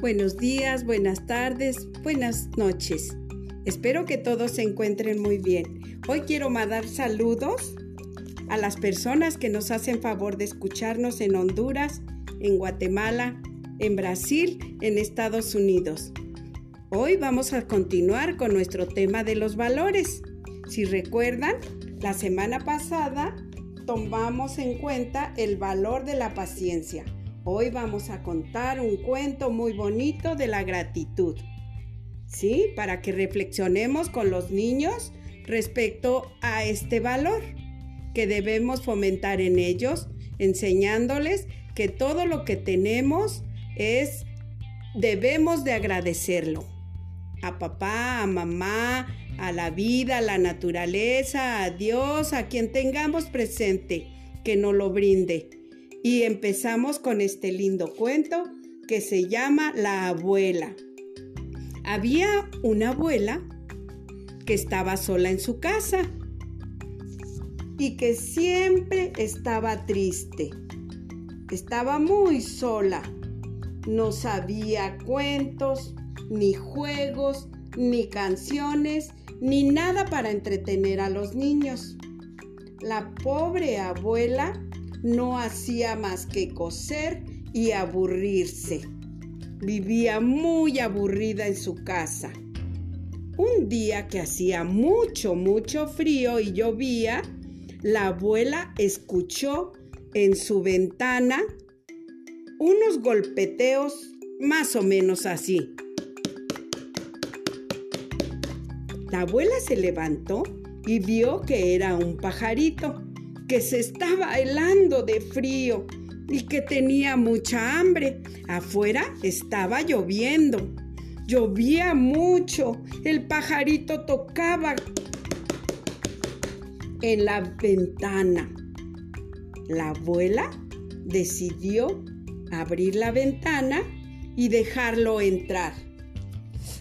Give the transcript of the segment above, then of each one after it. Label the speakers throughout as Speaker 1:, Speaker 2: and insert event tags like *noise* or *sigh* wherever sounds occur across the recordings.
Speaker 1: Buenos días, buenas tardes, buenas noches. Espero que todos se encuentren muy bien. Hoy quiero mandar saludos a las personas que nos hacen favor de escucharnos en Honduras, en Guatemala, en Brasil, en Estados Unidos. Hoy vamos a continuar con nuestro tema de los valores. Si recuerdan, la semana pasada tomamos en cuenta el valor de la paciencia. Hoy vamos a contar un cuento muy bonito de la gratitud. ¿Sí? Para que reflexionemos con los niños respecto a este valor que debemos fomentar en ellos, enseñándoles que todo lo que tenemos es debemos de agradecerlo. A papá, a mamá, a la vida, a la naturaleza, a Dios, a quien tengamos presente, que nos lo brinde y empezamos con este lindo cuento que se llama La abuela. Había una abuela que estaba sola en su casa y que siempre estaba triste. Estaba muy sola. No sabía cuentos, ni juegos, ni canciones, ni nada para entretener a los niños. La pobre abuela no hacía más que coser y aburrirse. Vivía muy aburrida en su casa. Un día que hacía mucho, mucho frío y llovía, la abuela escuchó en su ventana unos golpeteos más o menos así. La abuela se levantó y vio que era un pajarito que se estaba helando de frío y que tenía mucha hambre. Afuera estaba lloviendo. Llovía mucho. El pajarito tocaba en la ventana. La abuela decidió abrir la ventana y dejarlo entrar.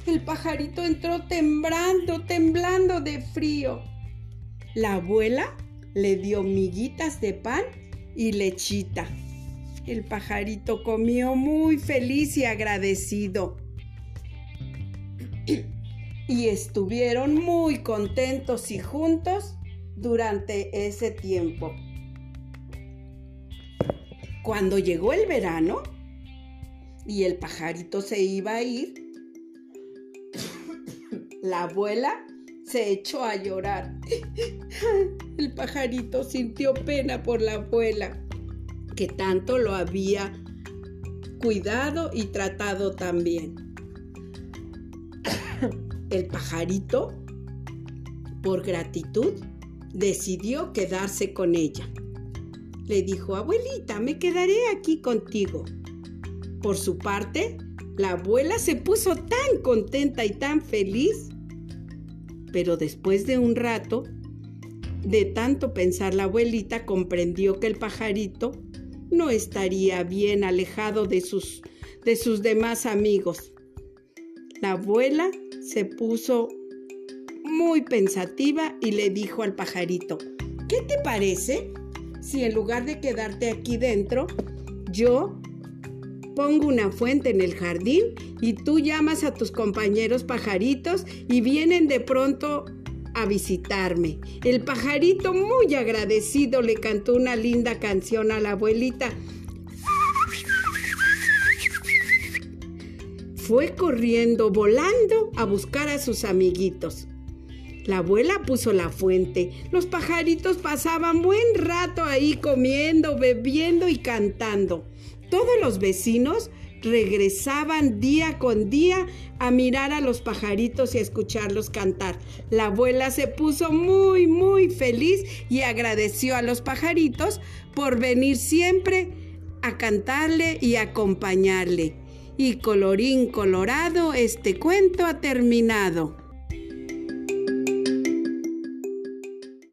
Speaker 1: El pajarito entró temblando, temblando de frío. La abuela le dio miguitas de pan y lechita. El pajarito comió muy feliz y agradecido. y estuvieron muy contentos y juntos durante ese tiempo. Cuando llegó el verano y el pajarito se iba a ir, la abuela se echó a llorar. *laughs* El pajarito sintió pena por la abuela, que tanto lo había cuidado y tratado también. *coughs* El pajarito, por gratitud, decidió quedarse con ella. Le dijo, abuelita, me quedaré aquí contigo. Por su parte, la abuela se puso tan contenta y tan feliz pero después de un rato, de tanto pensar la abuelita, comprendió que el pajarito no estaría bien alejado de sus, de sus demás amigos. La abuela se puso muy pensativa y le dijo al pajarito, ¿qué te parece si en lugar de quedarte aquí dentro, yo pongo una fuente en el jardín y tú llamas a tus compañeros pajaritos y vienen de pronto a visitarme. El pajarito muy agradecido le cantó una linda canción a la abuelita. Fue corriendo, volando a buscar a sus amiguitos. La abuela puso la fuente. Los pajaritos pasaban buen rato ahí comiendo, bebiendo y cantando. Todos los vecinos regresaban día con día a mirar a los pajaritos y a escucharlos cantar. La abuela se puso muy, muy feliz y agradeció a los pajaritos por venir siempre a cantarle y acompañarle. Y colorín colorado, este cuento ha terminado.